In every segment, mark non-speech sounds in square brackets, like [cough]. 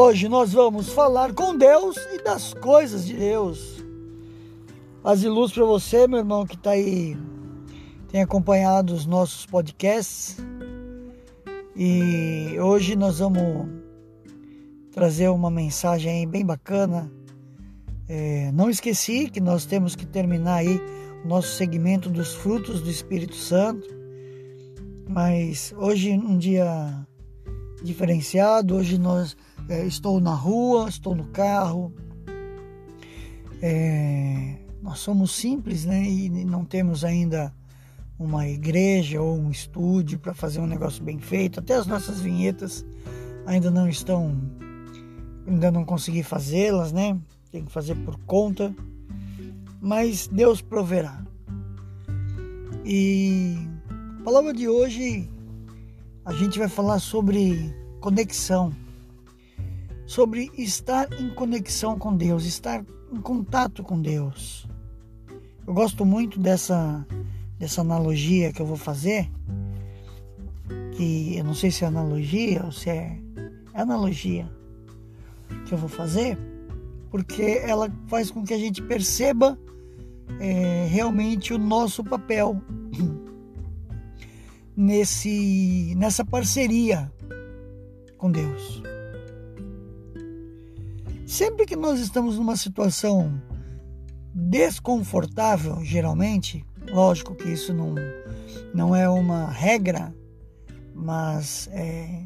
Hoje nós vamos falar com Deus e das coisas de Deus. As luz para você, meu irmão, que está aí, tem acompanhado os nossos podcasts. E hoje nós vamos trazer uma mensagem bem bacana. É, não esqueci que nós temos que terminar aí o nosso segmento dos frutos do Espírito Santo. Mas hoje um dia diferenciado. Hoje nós é, estou na rua, estou no carro. É, nós somos simples, né? E não temos ainda uma igreja ou um estúdio para fazer um negócio bem feito. Até as nossas vinhetas ainda não estão, ainda não consegui fazê-las, né? Tem que fazer por conta. Mas Deus proverá. E a palavra de hoje a gente vai falar sobre conexão, sobre estar em conexão com Deus, estar em contato com Deus. Eu gosto muito dessa, dessa analogia que eu vou fazer, que eu não sei se é analogia ou se é, é analogia que eu vou fazer, porque ela faz com que a gente perceba é, realmente o nosso papel [clears throat] nesse nessa parceria com Deus. Sempre que nós estamos numa situação desconfortável, geralmente, lógico que isso não, não é uma regra, mas é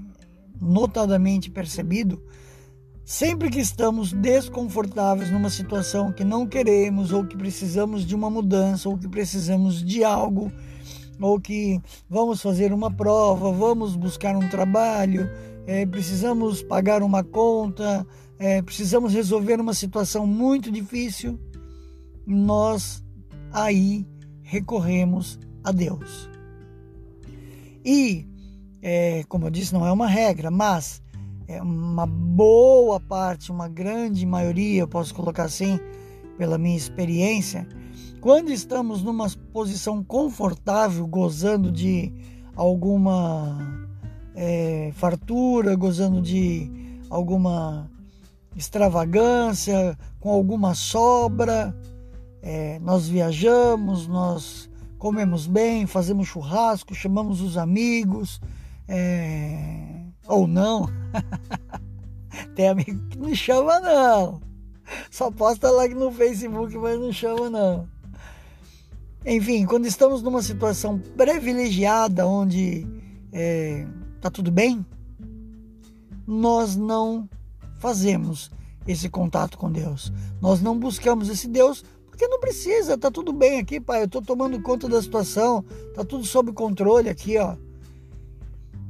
notadamente percebido, sempre que estamos desconfortáveis numa situação que não queremos, ou que precisamos de uma mudança, ou que precisamos de algo ou que vamos fazer uma prova, vamos buscar um trabalho, é, precisamos pagar uma conta, é, precisamos resolver uma situação muito difícil, nós aí recorremos a Deus. E, é, como eu disse, não é uma regra, mas é uma boa parte, uma grande maioria, eu posso colocar assim, pela minha experiência, quando estamos numa posição confortável, gozando de alguma é, fartura, gozando de alguma extravagância, com alguma sobra, é, nós viajamos, nós comemos bem, fazemos churrasco, chamamos os amigos, é, ou não. [laughs] Tem amigo que não chama não. Só posta lá no Facebook, mas não chama não. Enfim, quando estamos numa situação privilegiada onde é, tá tudo bem, nós não fazemos esse contato com Deus. Nós não buscamos esse Deus porque não precisa, tá tudo bem aqui, pai. Eu tô tomando conta da situação, tá tudo sob controle aqui, ó.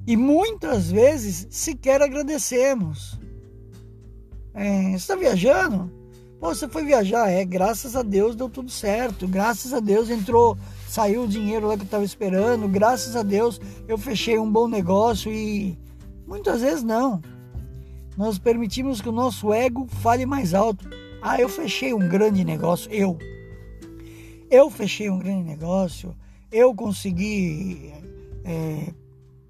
E muitas vezes sequer agradecemos. É, está viajando? Pô, você foi viajar, é, graças a Deus deu tudo certo, graças a Deus entrou, saiu o dinheiro lá que eu estava esperando, graças a Deus eu fechei um bom negócio e muitas vezes não. Nós permitimos que o nosso ego fale mais alto. Ah, eu fechei um grande negócio, eu. Eu fechei um grande negócio, eu consegui é,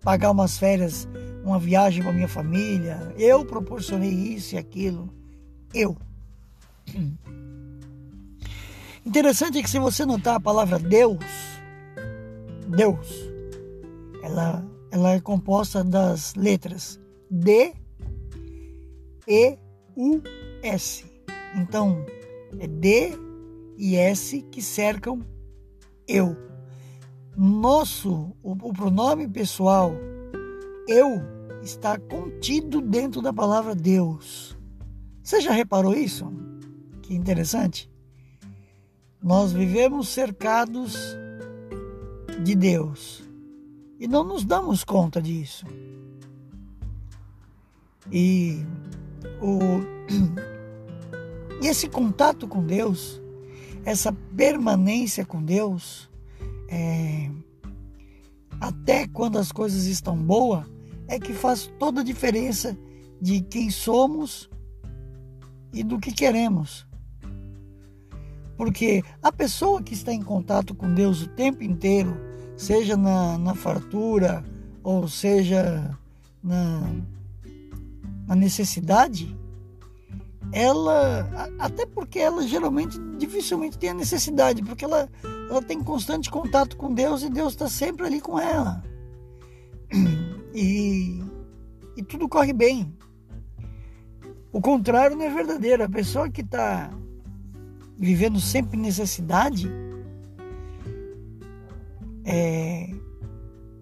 pagar umas férias, uma viagem para minha família, eu proporcionei isso e aquilo. Eu. [clears throat] Interessante é que se você notar a palavra Deus, Deus, ela, ela é composta das letras D, E, U, S. Então, é D e S que cercam eu. Nosso, o, o pronome pessoal, eu, está contido dentro da palavra Deus. Você já reparou isso? Que interessante. Nós vivemos cercados de Deus e não nos damos conta disso. E, o, [clears throat] e esse contato com Deus, essa permanência com Deus, é, até quando as coisas estão boas, é que faz toda a diferença de quem somos e do que queremos. Porque a pessoa que está em contato com Deus o tempo inteiro, seja na, na fartura ou seja na, na necessidade, ela, até porque ela geralmente dificilmente tem a necessidade, porque ela, ela tem constante contato com Deus e Deus está sempre ali com ela. [clears throat] E, e tudo corre bem. O contrário não é verdadeiro. A pessoa que está vivendo sempre necessidade, é,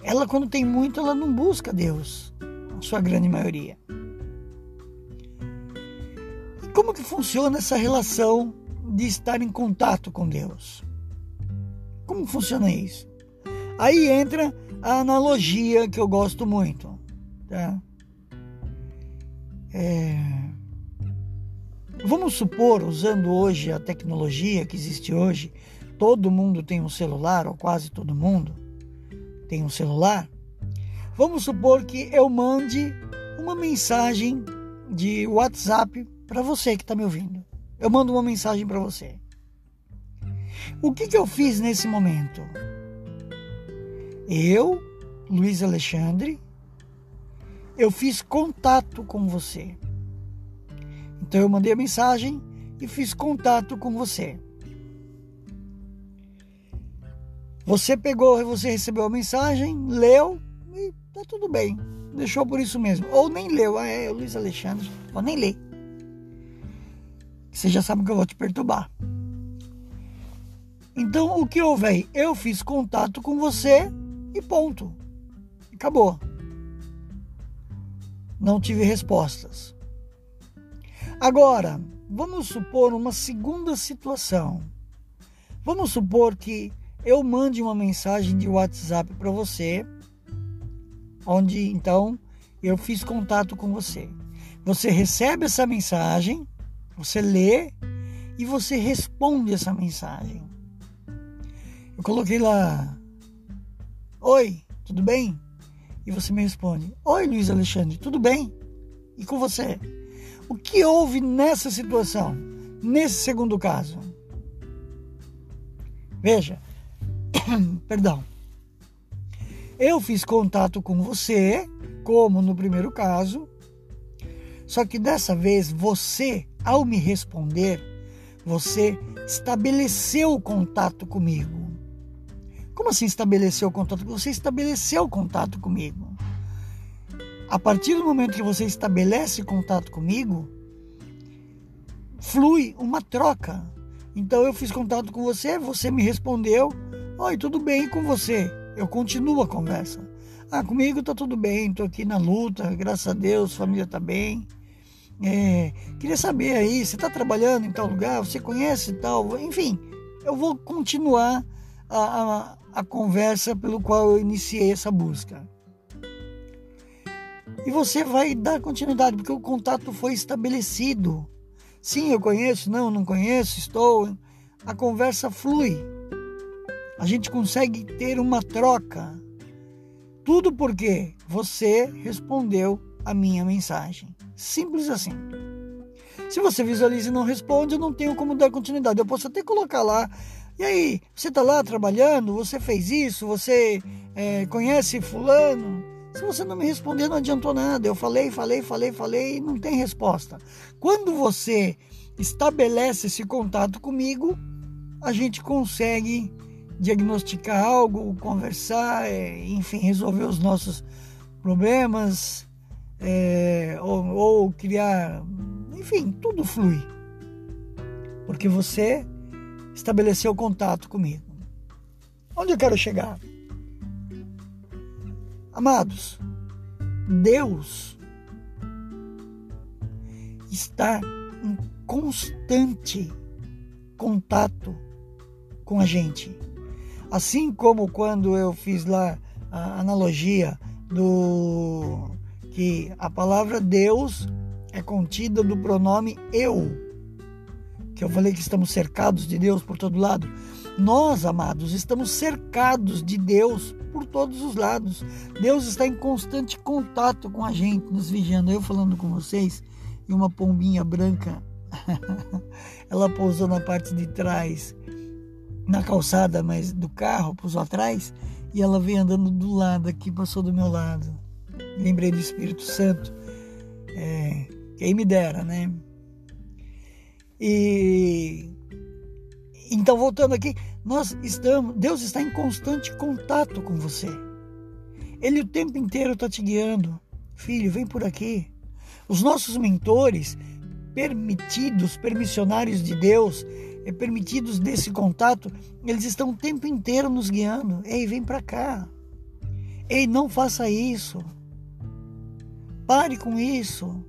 ela quando tem muito, ela não busca Deus, a sua grande maioria. Como que funciona essa relação de estar em contato com Deus? Como funciona isso? Aí entra a analogia que eu gosto muito, tá? É... Vamos supor, usando hoje a tecnologia que existe hoje, todo mundo tem um celular, ou quase todo mundo tem um celular. Vamos supor que eu mande uma mensagem de WhatsApp para você que está me ouvindo. Eu mando uma mensagem para você. O que, que eu fiz nesse momento? Eu, Luiz Alexandre, eu fiz contato com você. Então eu mandei a mensagem e fiz contato com você. Você pegou, você recebeu a mensagem, leu e tá tudo bem. Deixou por isso mesmo. Ou nem leu. Ah, é, Luiz Alexandre. Ou nem lê. Você já sabe que eu vou te perturbar. Então o que houve aí? Eu fiz contato com você e ponto. Acabou. Não tive respostas. Agora, vamos supor uma segunda situação. Vamos supor que eu mande uma mensagem de WhatsApp para você, onde então eu fiz contato com você. Você recebe essa mensagem, você lê e você responde essa mensagem. Eu coloquei lá: Oi, tudo bem? E você me responde: Oi, Luiz Alexandre, tudo bem? E com você? O que houve nessa situação, nesse segundo caso? Veja, [coughs] perdão. Eu fiz contato com você, como no primeiro caso, só que dessa vez você, ao me responder, você estabeleceu o contato comigo. Como assim estabeleceu o contato? Você estabeleceu o contato comigo. A partir do momento que você estabelece contato comigo, flui uma troca. Então eu fiz contato com você, você me respondeu, oi, tudo bem com você? Eu continuo a conversa. Ah, comigo tá tudo bem, tô aqui na luta, graças a Deus, família tá bem. É, queria saber aí, você está trabalhando em tal lugar, você conhece tal, enfim, eu vou continuar a, a, a conversa pelo qual eu iniciei essa busca. E você vai dar continuidade, porque o contato foi estabelecido. Sim, eu conheço, não, não conheço, estou. A conversa flui. A gente consegue ter uma troca. Tudo porque você respondeu a minha mensagem. Simples assim. Se você visualiza e não responde, eu não tenho como dar continuidade. Eu posso até colocar lá. E aí, você está lá trabalhando? Você fez isso? Você é, conhece Fulano? Se você não me responder, não adiantou nada. Eu falei, falei, falei, falei e não tem resposta. Quando você estabelece esse contato comigo, a gente consegue diagnosticar algo, conversar, é, enfim, resolver os nossos problemas é, ou, ou criar, enfim, tudo flui. Porque você estabeleceu contato comigo. Onde eu quero chegar? Amados, Deus está em constante contato com a gente. Assim como quando eu fiz lá a analogia do que a palavra Deus é contida do pronome eu, que eu falei que estamos cercados de Deus por todo lado. Nós, amados, estamos cercados de Deus por todos os lados. Deus está em constante contato com a gente, nos vigiando. Eu falando com vocês e uma pombinha branca, [laughs] ela pousou na parte de trás, na calçada, mas do carro, pousou atrás, e ela veio andando do lado aqui, passou do meu lado. Lembrei do Espírito Santo. É, quem me dera, né? E então voltando aqui, nós estamos, Deus está em constante contato com você. Ele o tempo inteiro está te guiando. Filho, vem por aqui. Os nossos mentores, permitidos, permissionários de Deus, é, permitidos desse contato, eles estão o tempo inteiro nos guiando. Ei, vem para cá. Ei, não faça isso. Pare com isso.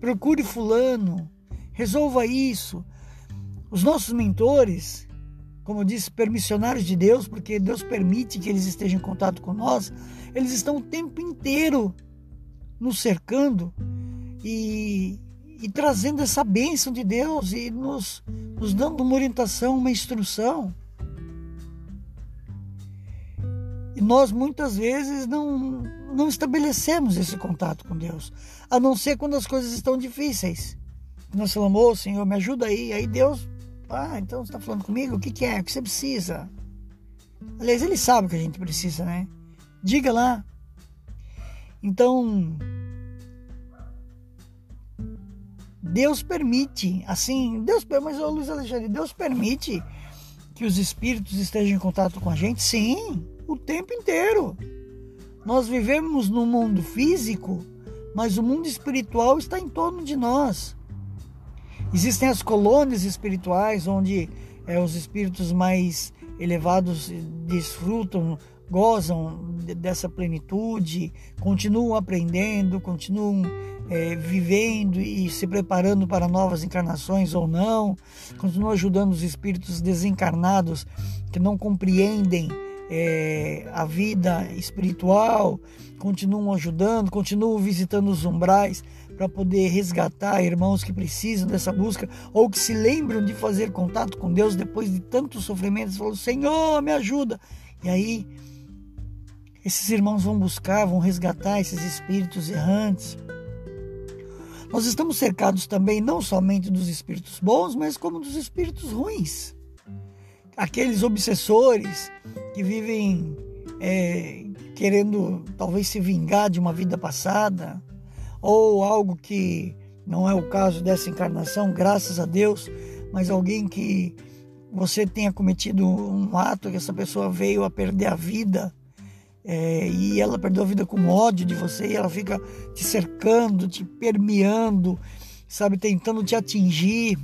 Procure fulano. Resolva isso. Os nossos mentores, como eu disse, permissionários de Deus, porque Deus permite que eles estejam em contato com nós, eles estão o tempo inteiro nos cercando e, e trazendo essa bênção de Deus e nos, nos dando uma orientação, uma instrução. Nós muitas vezes não, não estabelecemos esse contato com Deus, a não ser quando as coisas estão difíceis. Nós falamos, Senhor, me ajuda aí. Aí Deus, ah, então você está falando comigo? O que, que é? O que você precisa? Aliás, Ele sabe o que a gente precisa, né? Diga lá. Então, Deus permite, assim, Deus, mas ô Luiz Alexandre, Deus permite que os espíritos estejam em contato com a gente? Sim, o tempo inteiro. Nós vivemos no mundo físico, mas o mundo espiritual está em torno de nós. Existem as colônias espirituais, onde é, os espíritos mais elevados desfrutam gozam dessa plenitude, continuam aprendendo, continuam é, vivendo e se preparando para novas encarnações ou não, continuam ajudando os espíritos desencarnados que não compreendem é, a vida espiritual, continuam ajudando, continuam visitando os umbrais para poder resgatar irmãos que precisam dessa busca ou que se lembram de fazer contato com Deus depois de tantos sofrimentos, falam: Senhor, me ajuda. E aí esses irmãos vão buscar, vão resgatar esses espíritos errantes. Nós estamos cercados também não somente dos espíritos bons, mas como dos espíritos ruins. Aqueles obsessores que vivem é, querendo talvez se vingar de uma vida passada, ou algo que não é o caso dessa encarnação, graças a Deus, mas alguém que você tenha cometido um ato que essa pessoa veio a perder a vida é, e ela perdeu a vida com ódio de você e ela fica te cercando, te permeando, sabe, tentando te atingir.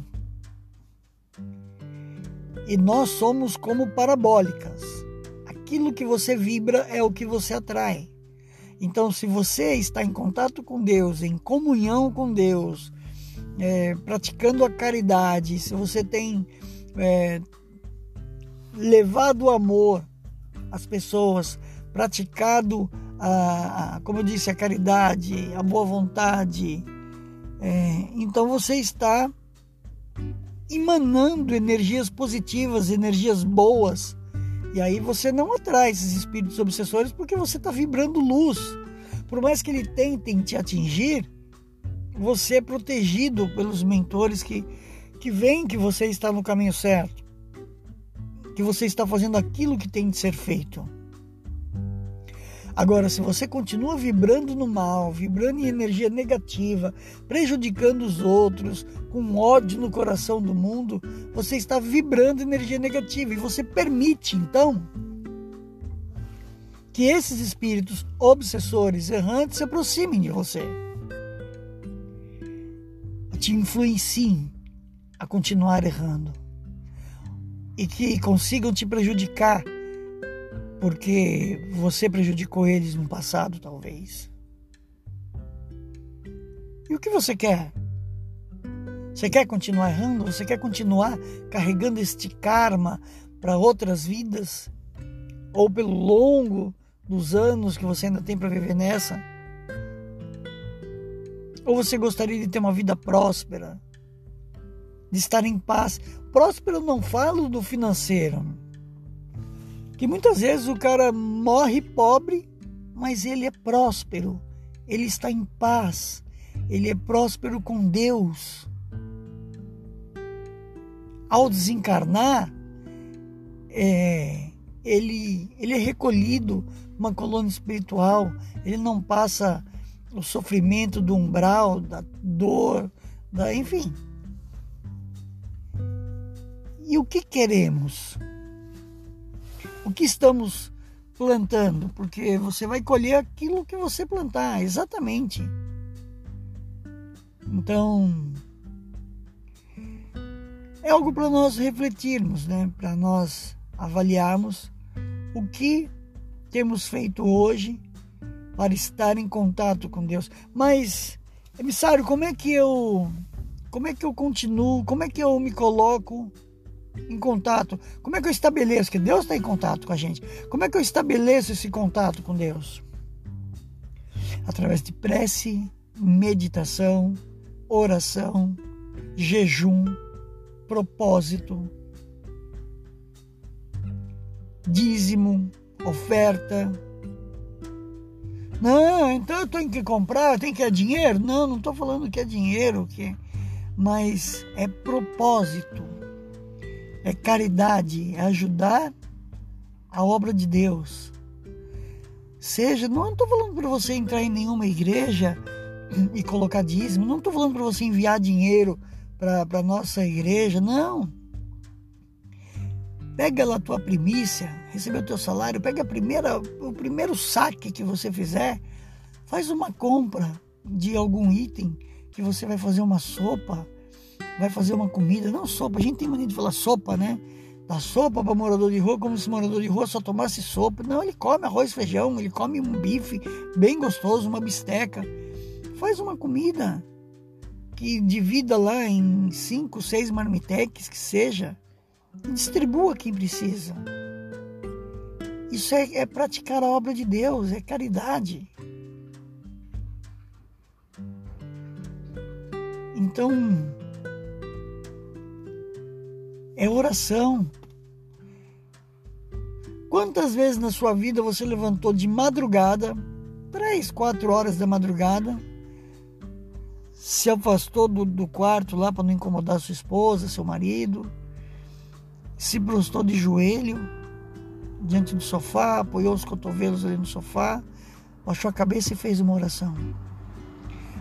E nós somos como parabólicas. Aquilo que você vibra é o que você atrai. Então, se você está em contato com Deus, em comunhão com Deus, é, praticando a caridade, se você tem é, levado o amor às pessoas, praticado, a, a, como eu disse, a caridade, a boa vontade, é, então você está emanando energias positivas, energias boas. E aí você não atrai esses espíritos obsessores porque você está vibrando luz. Por mais que eles tentem te atingir, você é protegido pelos mentores que, que veem que você está no caminho certo, que você está fazendo aquilo que tem de ser feito. Agora, se você continua vibrando no mal, vibrando em energia negativa, prejudicando os outros, com ódio no coração do mundo, você está vibrando energia negativa e você permite, então, que esses espíritos obsessores, errantes, se aproximem de você. Te influenciem a continuar errando e que consigam te prejudicar porque você prejudicou eles no passado, talvez. E o que você quer? Você quer continuar errando? Você quer continuar carregando este karma para outras vidas? Ou pelo longo dos anos que você ainda tem para viver nessa? Ou você gostaria de ter uma vida próspera? De estar em paz? Próspero não falo do financeiro que muitas vezes o cara morre pobre, mas ele é próspero, ele está em paz, ele é próspero com Deus. Ao desencarnar, é, ele, ele é recolhido uma colônia espiritual, ele não passa o sofrimento do umbral, da dor, da enfim. E o que queremos? O que estamos plantando? Porque você vai colher aquilo que você plantar, exatamente. Então, é algo para nós refletirmos, né? Para nós avaliarmos o que temos feito hoje para estar em contato com Deus. Mas, emissário, como é que eu como é que eu continuo? Como é que eu me coloco em contato? Como é que eu estabeleço que Deus está em contato com a gente? Como é que eu estabeleço esse contato com Deus? Através de prece, meditação, oração, jejum, propósito, dízimo, oferta. Não, então eu tenho que comprar, tem que é dinheiro? Não, não estou falando que é dinheiro, que mas é propósito, é caridade, é ajudar a obra de Deus. Seja, não estou falando para você entrar em nenhuma igreja e colocar dízimo, não estou falando para você enviar dinheiro para a nossa igreja, não. Pega lá a tua primícia, recebeu o teu salário, pega a primeira, o primeiro saque que você fizer, faz uma compra de algum item que você vai fazer uma sopa, vai fazer uma comida, não sopa, a gente tem mania de falar sopa, né? Dá sopa para morador de rua como se morador de rua só tomasse sopa. Não, ele come arroz feijão, ele come um bife bem gostoso, uma bisteca. Faz uma comida que divida lá em cinco, seis marmiteques que seja e distribua quem precisa. Isso é, é praticar a obra de Deus, é caridade. Então, é oração. Quantas vezes na sua vida você levantou de madrugada, três, quatro horas da madrugada, se afastou do, do quarto lá para não incomodar sua esposa, seu marido, se prostrou de joelho diante do sofá, apoiou os cotovelos ali no sofá, baixou a cabeça e fez uma oração.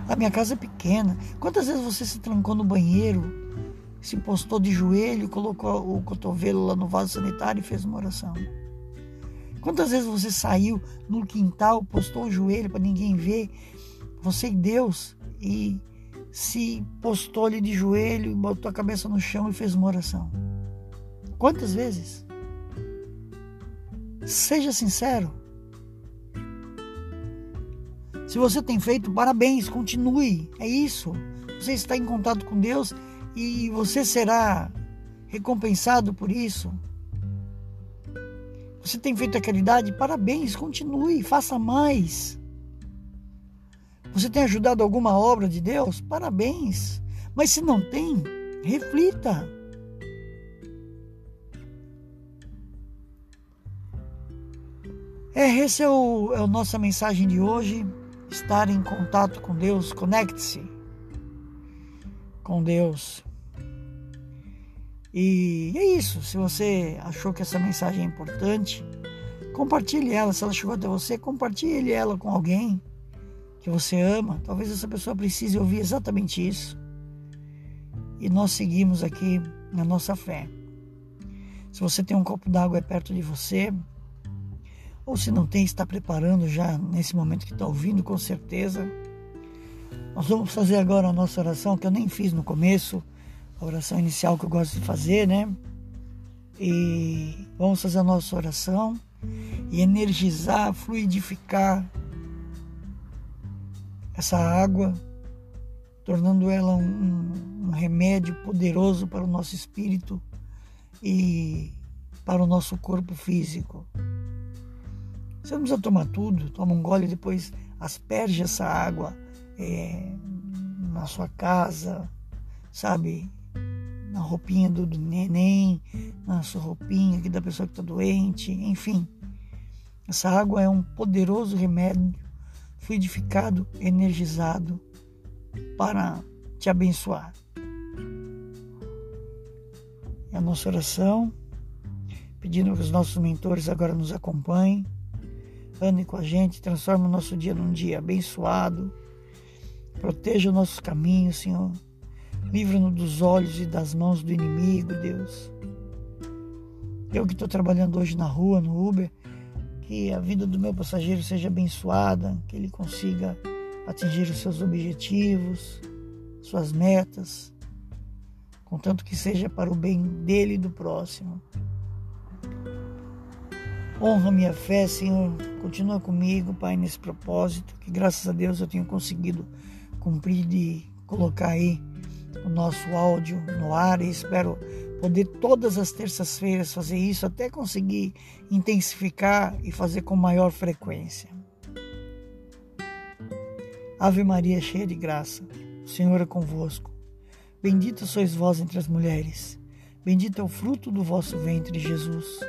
A minha casa é pequena. Quantas vezes você se trancou no banheiro, se postou de joelho, colocou o cotovelo lá no vaso sanitário e fez uma oração? Quantas vezes você saiu no quintal, postou o joelho para ninguém ver, você e Deus, e se postou ali de joelho, botou a cabeça no chão e fez uma oração? Quantas vezes? Seja sincero. Se você tem feito, parabéns, continue. É isso. Você está em contato com Deus e você será recompensado por isso. Você tem feito a caridade, parabéns, continue, faça mais. Você tem ajudado alguma obra de Deus? Parabéns. Mas se não tem, reflita. É, esse é o, é a nossa mensagem de hoje. Estar em contato com Deus, conecte-se com Deus. E é isso. Se você achou que essa mensagem é importante, compartilhe ela. Se ela chegou até você, compartilhe ela com alguém que você ama. Talvez essa pessoa precise ouvir exatamente isso. E nós seguimos aqui na nossa fé. Se você tem um copo d'água é perto de você, ou se não tem, está preparando já nesse momento que está ouvindo, com certeza. Nós vamos fazer agora a nossa oração, que eu nem fiz no começo, a oração inicial que eu gosto de fazer, né? E vamos fazer a nossa oração e energizar, fluidificar essa água, tornando ela um, um remédio poderoso para o nosso espírito e para o nosso corpo físico. Você não precisa tomar tudo, toma um gole e depois asperge essa água é, na sua casa, sabe? Na roupinha do, neném, na sua roupinha aqui da pessoa que está doente, enfim. Essa água é um poderoso remédio fluidificado, energizado para te abençoar. É a nossa oração, pedindo que os nossos mentores agora nos acompanhem ande com a gente, transforma o nosso dia num dia abençoado, Proteja os nossos caminhos, Senhor. Livra-nos dos olhos e das mãos do inimigo, Deus. Eu que estou trabalhando hoje na rua, no Uber, que a vida do meu passageiro seja abençoada, que ele consiga atingir os seus objetivos, suas metas, contanto que seja para o bem dele e do próximo. Honra minha fé, Senhor. Continua comigo, Pai, nesse propósito, que graças a Deus eu tenho conseguido cumprir de colocar aí o nosso áudio no ar e espero poder todas as terças-feiras fazer isso até conseguir intensificar e fazer com maior frequência. Ave Maria, cheia de graça, o Senhor é convosco. Bendita sois vós entre as mulheres, bendito é o fruto do vosso ventre, Jesus.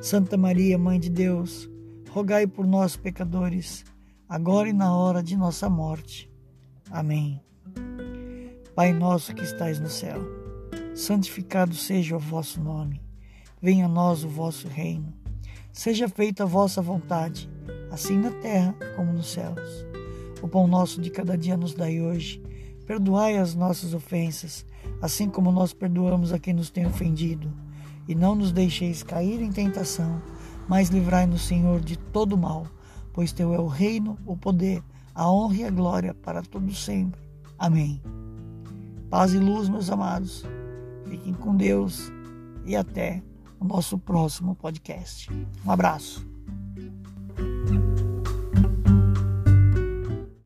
Santa Maria, Mãe de Deus, rogai por nós, pecadores, agora e na hora de nossa morte. Amém. Pai nosso que estais no céu santificado seja o vosso nome. Venha a nós o vosso reino. Seja feita a vossa vontade, assim na terra como nos céus. O pão nosso de cada dia nos dai hoje. Perdoai as nossas ofensas, assim como nós perdoamos a quem nos tem ofendido. E não nos deixeis cair em tentação, mas livrai-nos, Senhor, de todo mal, pois teu é o reino, o poder, a honra e a glória para todos sempre. Amém. Paz e luz, meus amados. Fiquem com Deus e até o nosso próximo podcast. Um abraço.